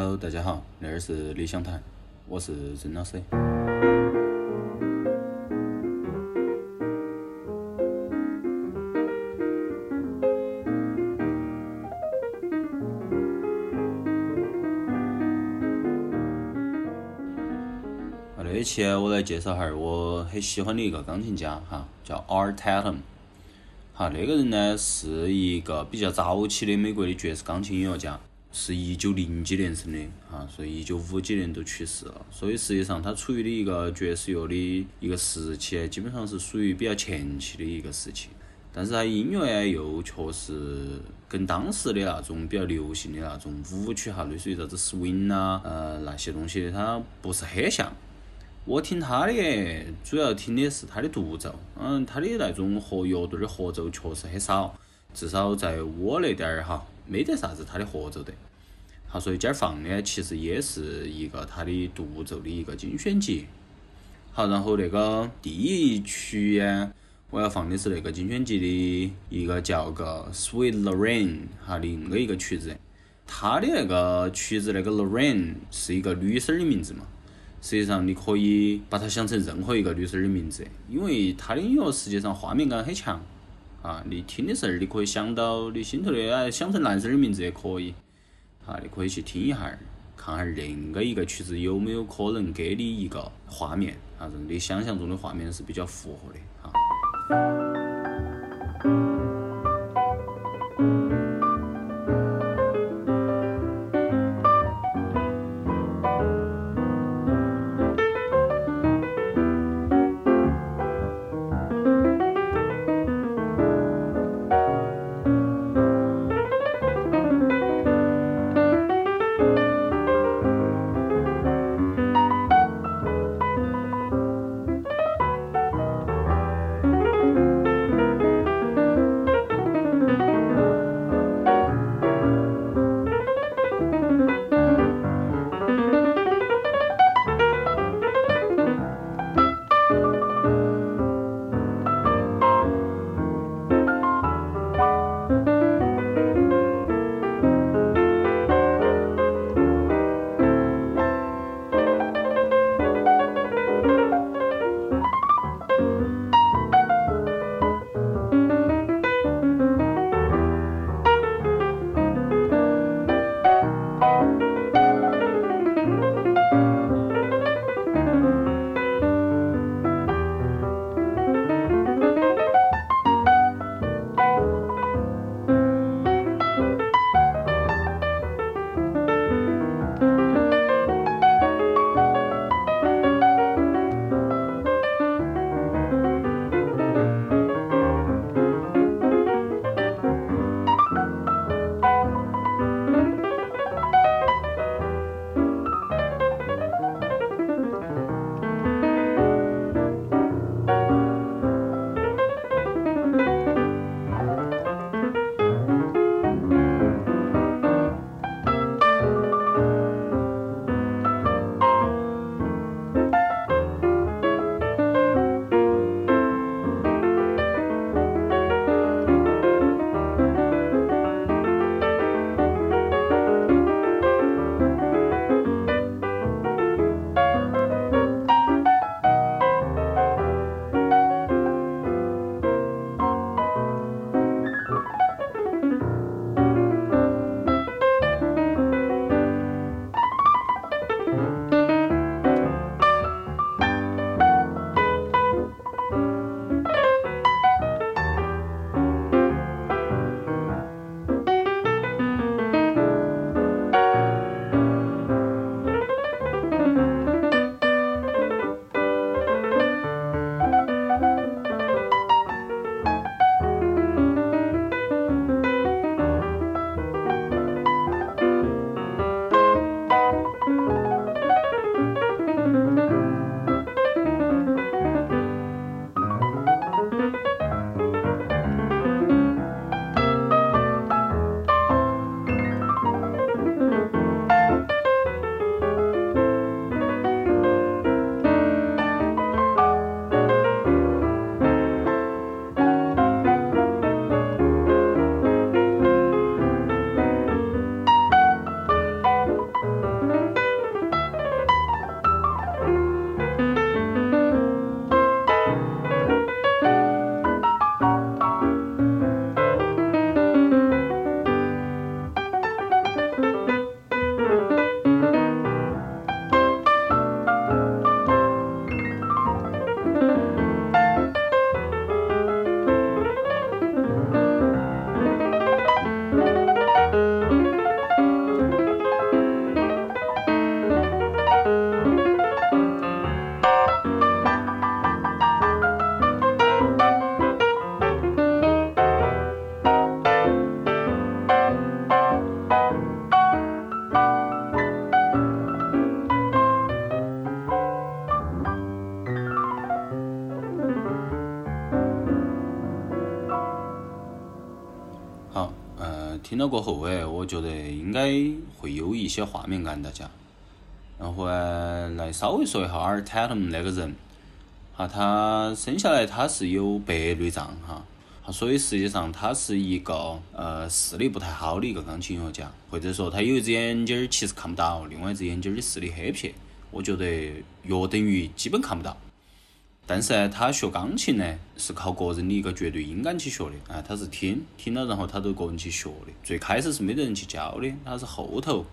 Hello，大家好，那儿是理想谈，我是曾老师。啊，这一期我来介绍下儿我很喜欢的一个钢琴家哈，叫 Art Tatum。哈，那个人呢是一个比较早期的美国的爵士钢琴音乐家，是一九零几年生的哈，所以一九五几年都去世了。所以实际上他处于的一个爵士乐的一个时期，基本上是属于比较前期的一个时期。但是他音乐呢又确实跟当时的那种比较流行的那种舞曲哈，类似于啥子 swing 啊，呃那些东西，它不是很像。我听他的，主要听的是他的独奏，嗯，他的那种和乐队的合奏确实很少，至少在我那点儿哈，没得啥子他的合奏的。好，所以今儿放的其实也是一个他的独奏的一个精选集。好，然后那个第一曲呀，我要放的是那个精选集的一个叫个 Sweet Lorraine 哈，另个一个曲子。他的那个曲子那个 Lorraine 是一个女生的名字嘛？实际上，你可以把它想成任何一个女生的名字，因为她的音乐实际上画面感很强啊！你听的时候，你可以想到你心头的，啊，想成男生的名字也可以啊！你可以去听一下，看下恁个一个曲子有没有可能给你一个画面啊，你想象中的画面是比较符合的啊。后哎，我觉得应该会有一些画面感，大家。然后呢，来稍微说一下 R. Tatum 那个人，哈，他生下来他是有白内障哈，所以实际上他是一个呃视力不太好的一个钢琴音乐家，或者说他有一只眼睛儿其实看不到，另外一只眼睛儿的视力黑撇，我觉得约等于基本看不到。但是呢，他学钢琴呢是靠个人的一个绝对音感去学的啊，他是听听了然后他都个人去学的，最开始是没得人去教的，他是后头。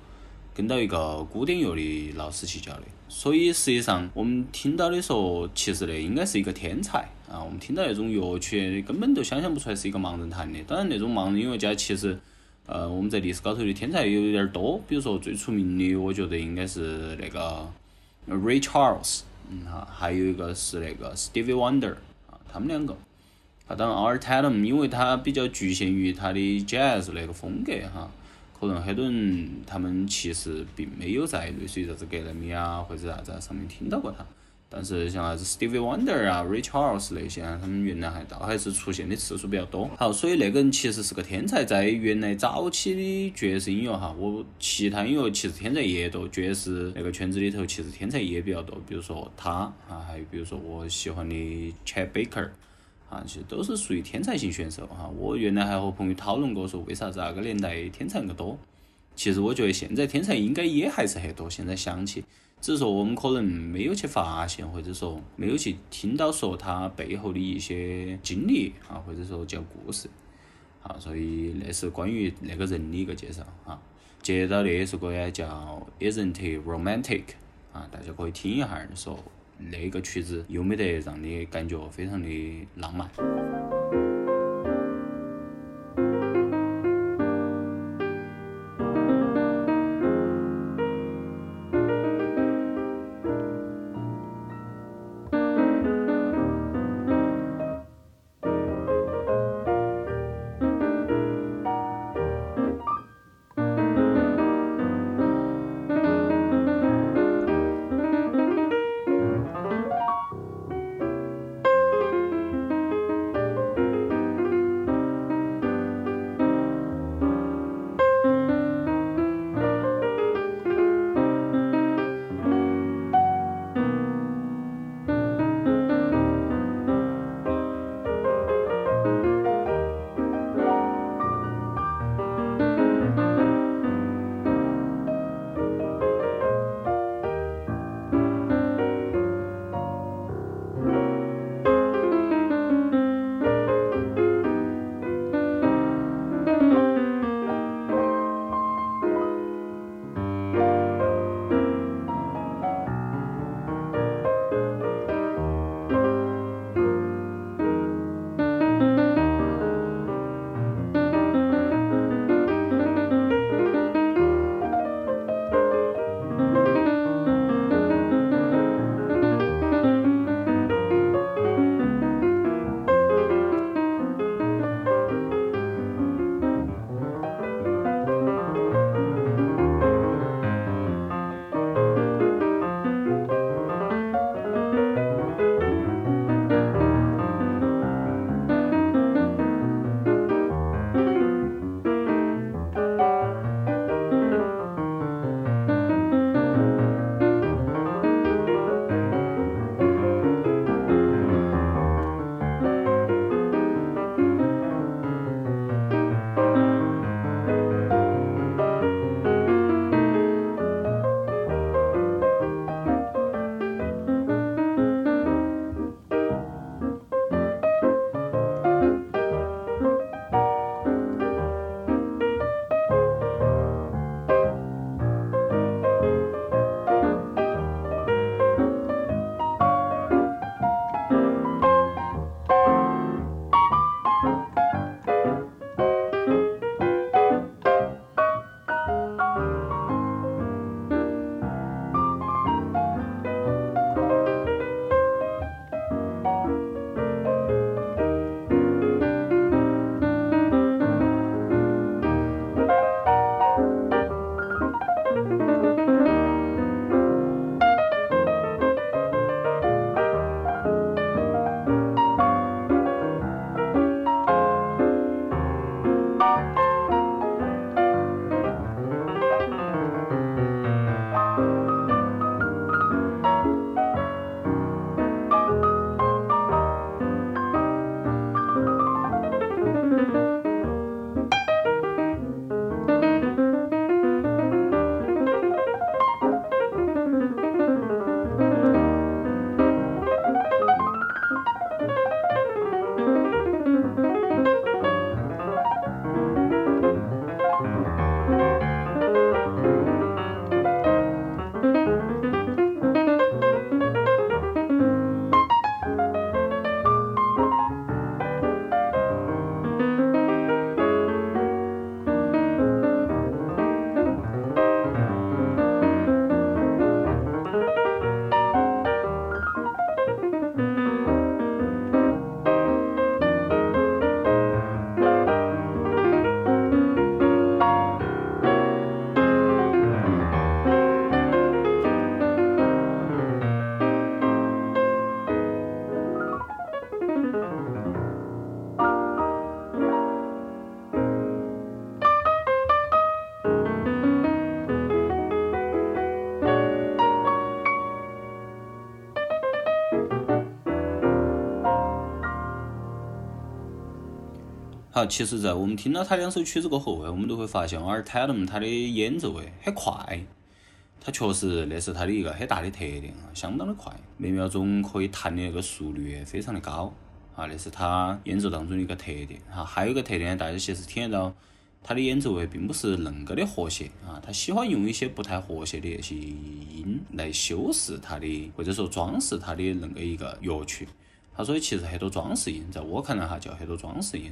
跟到一个古典乐的老师去教的，所以实际上我们听到的说，其实呢应该是一个天才啊。我们听到那种乐曲，根本都想象不出来是一个盲人弹的。当然，那种盲人音乐家其实，呃，我们在历史高头的天才有点多。比如说最出名的，我觉得应该是那个 Ray Charles，嗯哈，还有一个是那个 Stevie Wonder 啊，他们两个。啊，当然 Art Tatum，因为他比较局限于他的 Jazz 那个风格哈。可能很多人他们其实并没有在类似于啥子格莱美啊或者啥子上面听到过他，但是像啥子 Stevie Wonder 啊、Ray Charles 那些啊，他们原来还倒还是出现的次数比较多。好，所以那个人其实是个天才，在原来早期的爵士音乐哈，我其他音乐其实天才也多，爵士那个圈子里头其实天才也比较多，比如说他啊，还有比如说我喜欢的 Chet Baker。啊，其实都是属于天才型选手哈。我原来还和朋友讨论过，说为啥子那个年代天才那么多？其实我觉得现在天才应该也还是很多。现在想起，只是说我们可能没有去发现，或者说没有去听到说他背后的一些经历啊，或者说叫故事。好，所以那是关于那个人的一个介绍啊。接到那首歌呢叫 Isn't Romantic 啊，大家可以听一下，说。那个曲子有没得让你感觉非常的浪漫。其实，在我们听了他两首曲子过后，我们都会发现 a r t a l u m 他的演奏诶很快，他确实那是他的一个很大的特点啊，相当的快，每秒钟可以弹的那个速率非常的高啊，那是他演奏当中的一个特点哈。还有一个特点，大家其实听得到，他的演奏哎并不是恁个的和谐啊，他喜欢用一些不太和谐的那些音来修饰他的，或者说装饰他的恁个一个乐曲。他所以其实很多装饰音，在我看来哈叫很多装饰音。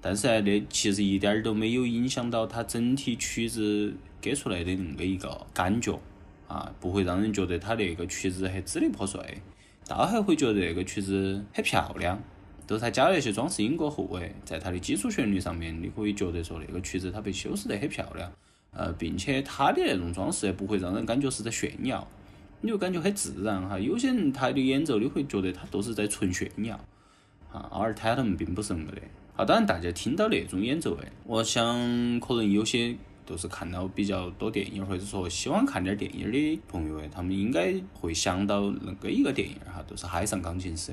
但是呢，那其实一点儿都没有影响到它整体曲子给出来的恁个一个感觉啊，不会让人觉得它那个曲子很支离破碎，倒还会觉得那个曲子很漂亮。都是它加了一些装饰音过后，哎，在它的基础旋律上面，你可以觉得说那个曲子它被修饰得很漂亮，呃，并且它的那种装饰不会让人感觉是在炫耀，你就感觉很自然哈。有些人他的演奏你会觉得他都是在纯炫耀，啊，而他们并不是恁个的。啊，当然，大家听到那种演奏诶，我想可能有些都是看到比较多电影，或者说喜欢看点电影的朋友诶，他们应该会想到那个一个电影哈，都是《海上钢琴师》。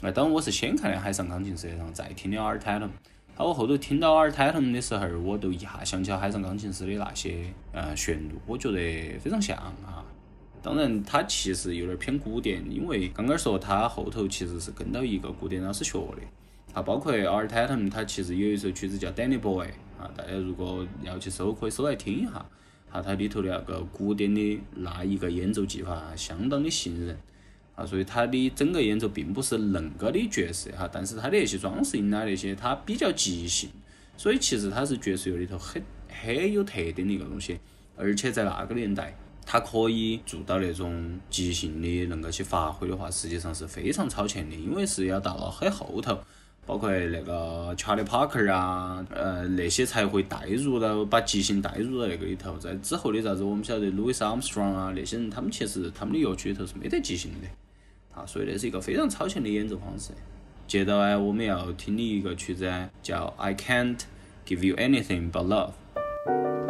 那，当然我是先看的《海上钢琴师》，然后再听的《阿尔泰隆》。好，我后头听到《阿尔泰隆》的时候，我都一下想起了《海上钢琴师》的那些呃旋律，我觉得非常像啊。当然，它其实有点偏古典，因为刚刚说它后头其实是跟到一个古典老师学的。啊，包括 Art Tatum，他其实有一首曲子叫《Danny Boy》啊，大家如果要去搜，可以搜来听一下。啊，它里头的那个古典的那一个演奏技法，相当的吸引人。啊，所以它的整个演奏并不是恁个的爵士哈，但是它的那些装饰音啊那些，它比较即兴，所以其实它是爵士乐里头很很有特点的一个东西。而且在那个年代，它可以做到那种即兴的恁个去发挥的话，实际上是非常超前的，因为是要到了很后头。包括那个 Charlie Parker 啊，呃，那些才会带入到把即兴带入到那个里头。在之后的啥子，我们晓得 Louis Armstrong 啊，那些人他们其实他们的乐曲里头是没得即兴的，啊，所以那是一个非常超前的演奏方式。接着呢，我们要听的一个曲子叫 I Can't Give You Anything But Love。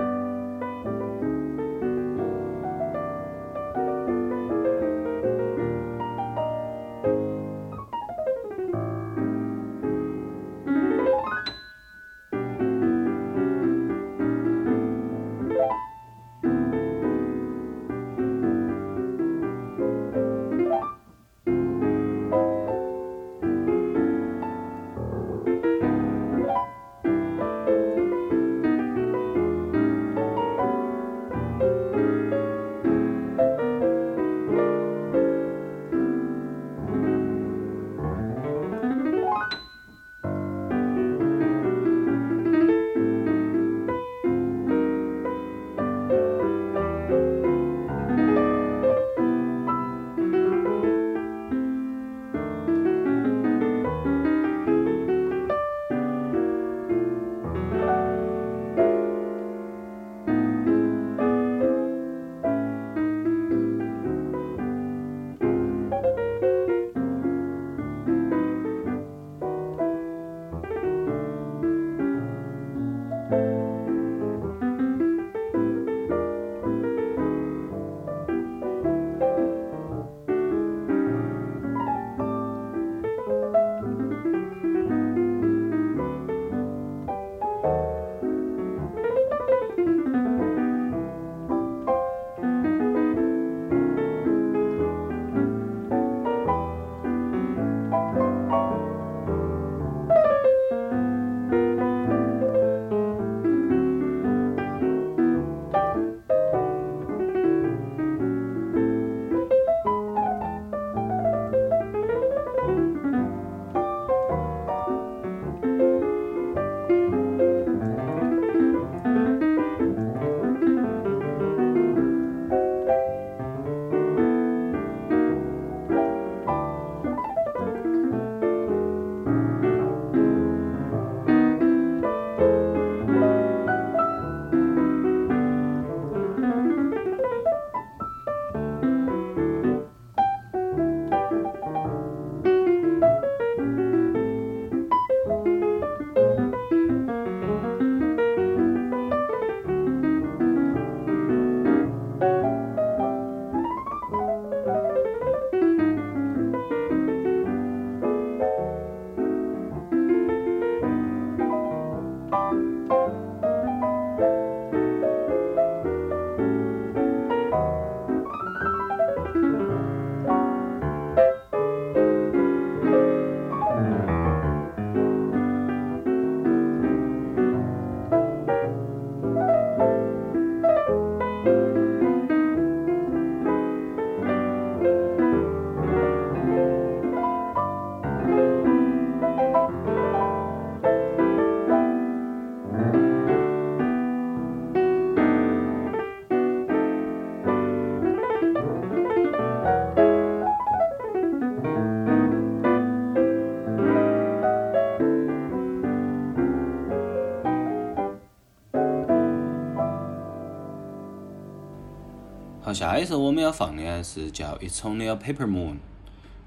下一首我们要放的是叫《It's Only a Paper Moon》。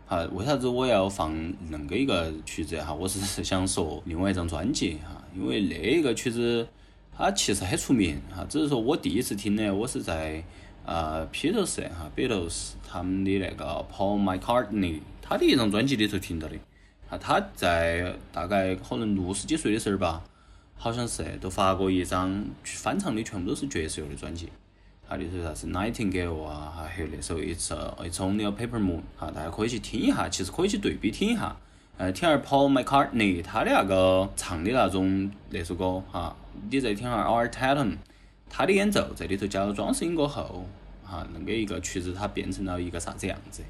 好，为啥子我要放恁个一个曲子哈？我是想说另外一张专辑哈，因为那一个曲子它其实很出名哈，只是说我第一次听呢，我是在呃披头士哈，Beatles 他们的那个 Paul McCartney 他的一张专辑里头听到的。啊，他在大概可能六十几岁的时候吧，好像是都发过一张翻唱的，全部都是爵士乐的专辑。它里头啥子 Nightingale 啊，还有那首 It's It's Only a Paper Moon，哈，大家可以去听一下，其实可以去对比听一下。呃，听下 Paul McCartney 他的那个唱的那种那首歌，哈，你再听下 Art Tatum 他的演奏，在里头加了装饰音过后，哈，那个一个曲子它变成了一个啥子样子？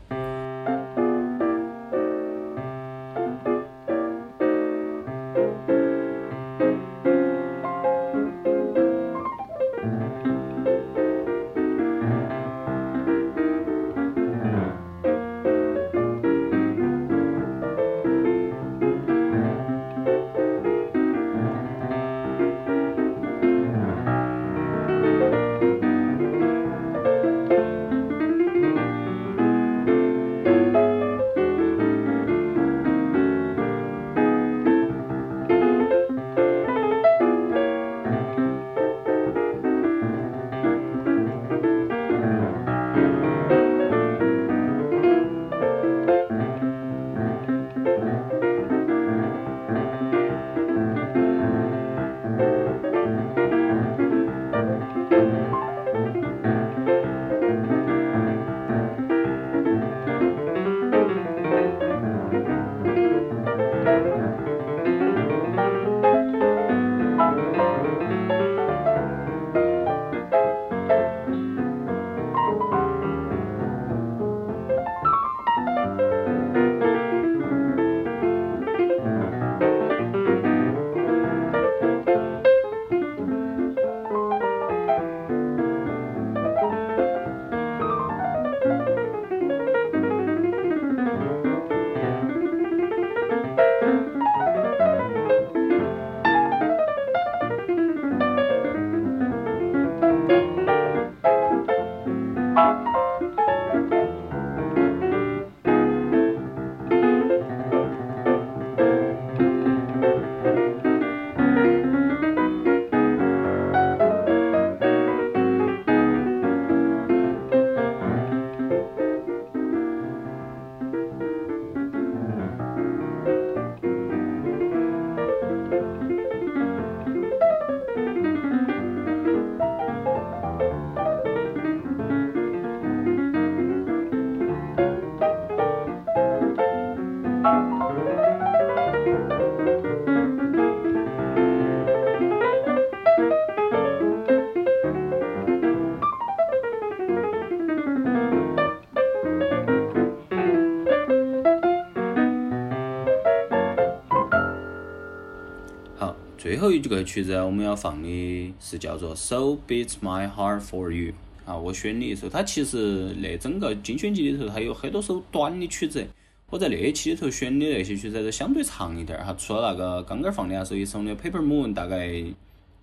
这个曲子我们要放的是叫做《So Beats My Heart for You》啊，我选的一首。它其实那整个精选集里头，它有很多首短的曲子。我在那一期里头选的那些曲子都相对长一点儿哈，除了那个刚刚放的那首一首的《Paper Moon》，大概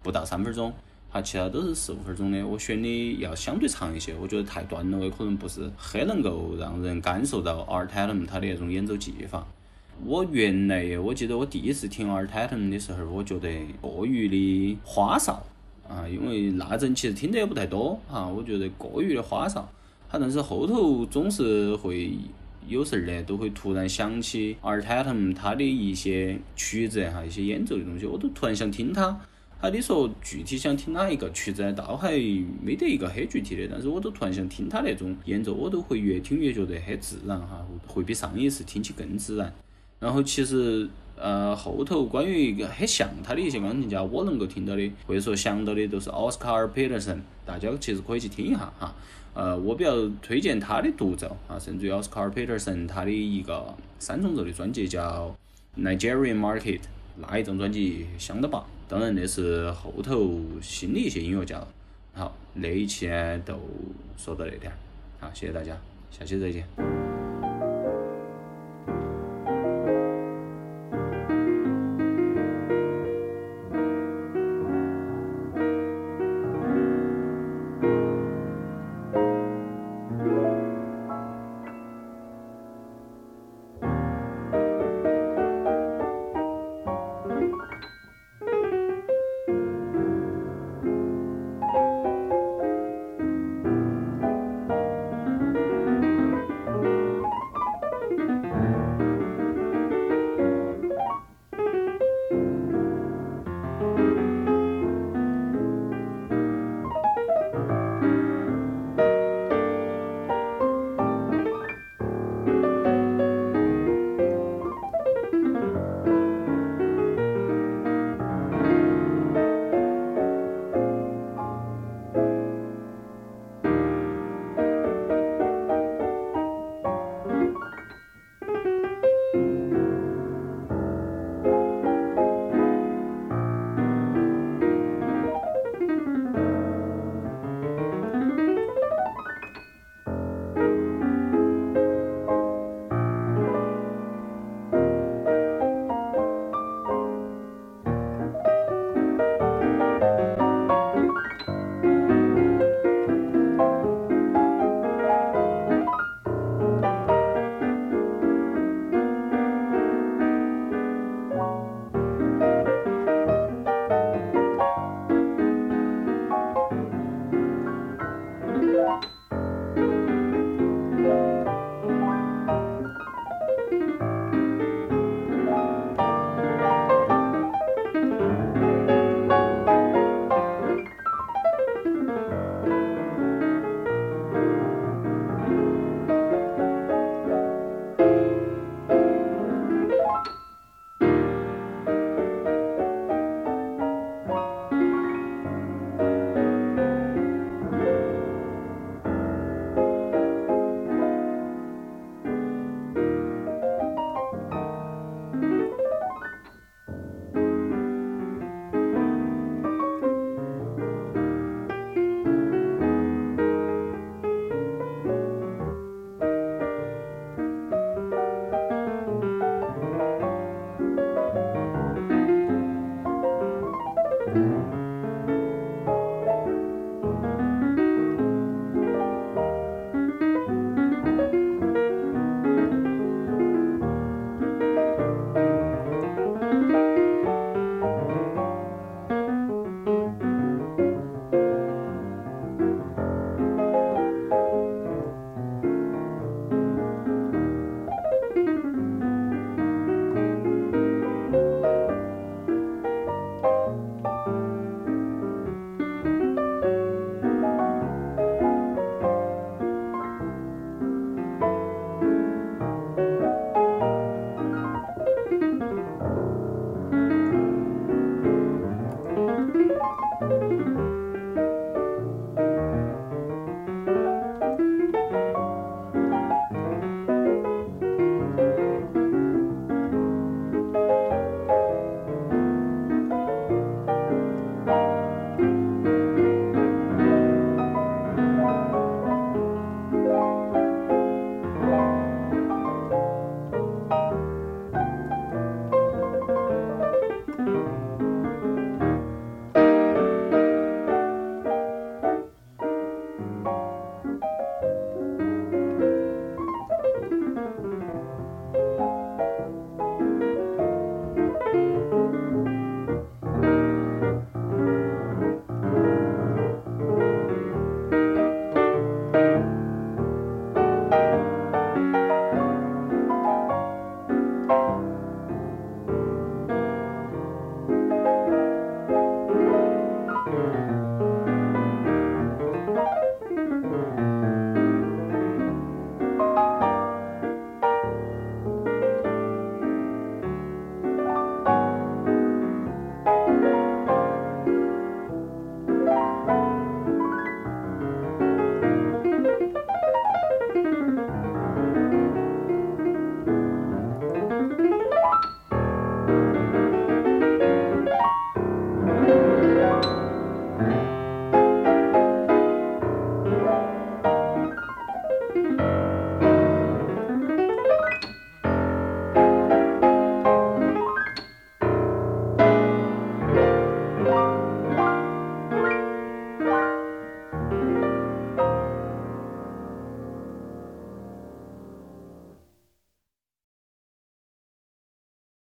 不到三分钟，哈，其他都是四五分钟的。我选的要相对长一些，我觉得太短了，我可能不是很能够让人感受到 Art Tatum 他的那种演奏技法。我原来我记得我第一次听 Art Tatum 的时候，我觉得过于的花哨啊，因为那阵其实听得也不太多啊，我觉得过于的花哨。他但是后头总是会有时儿呢，都会突然想起 Art Tatum 他的一些曲子哈，一些演奏的东西，我都突然想听他。他，你说具体想听哪一个曲子，倒还没得一个很具体的，但是我都突然想听他那种演奏，我都会越听越觉得很自然哈，会比上一次听起更自然。然后其实，呃，后头关于一个很像他的一些钢琴家，我能够听到的或者说想到的都是 Oscar Peterson，大家其实可以去听一下哈。呃，我比较推荐他的独奏啊，甚至于 Oscar Peterson 他的一个三重奏的专辑叫 Nigerian Market，那一张专辑相当棒。当然那是后头新的一些音乐家。好，那一期呢就说到这点，好，谢谢大家，下期再见。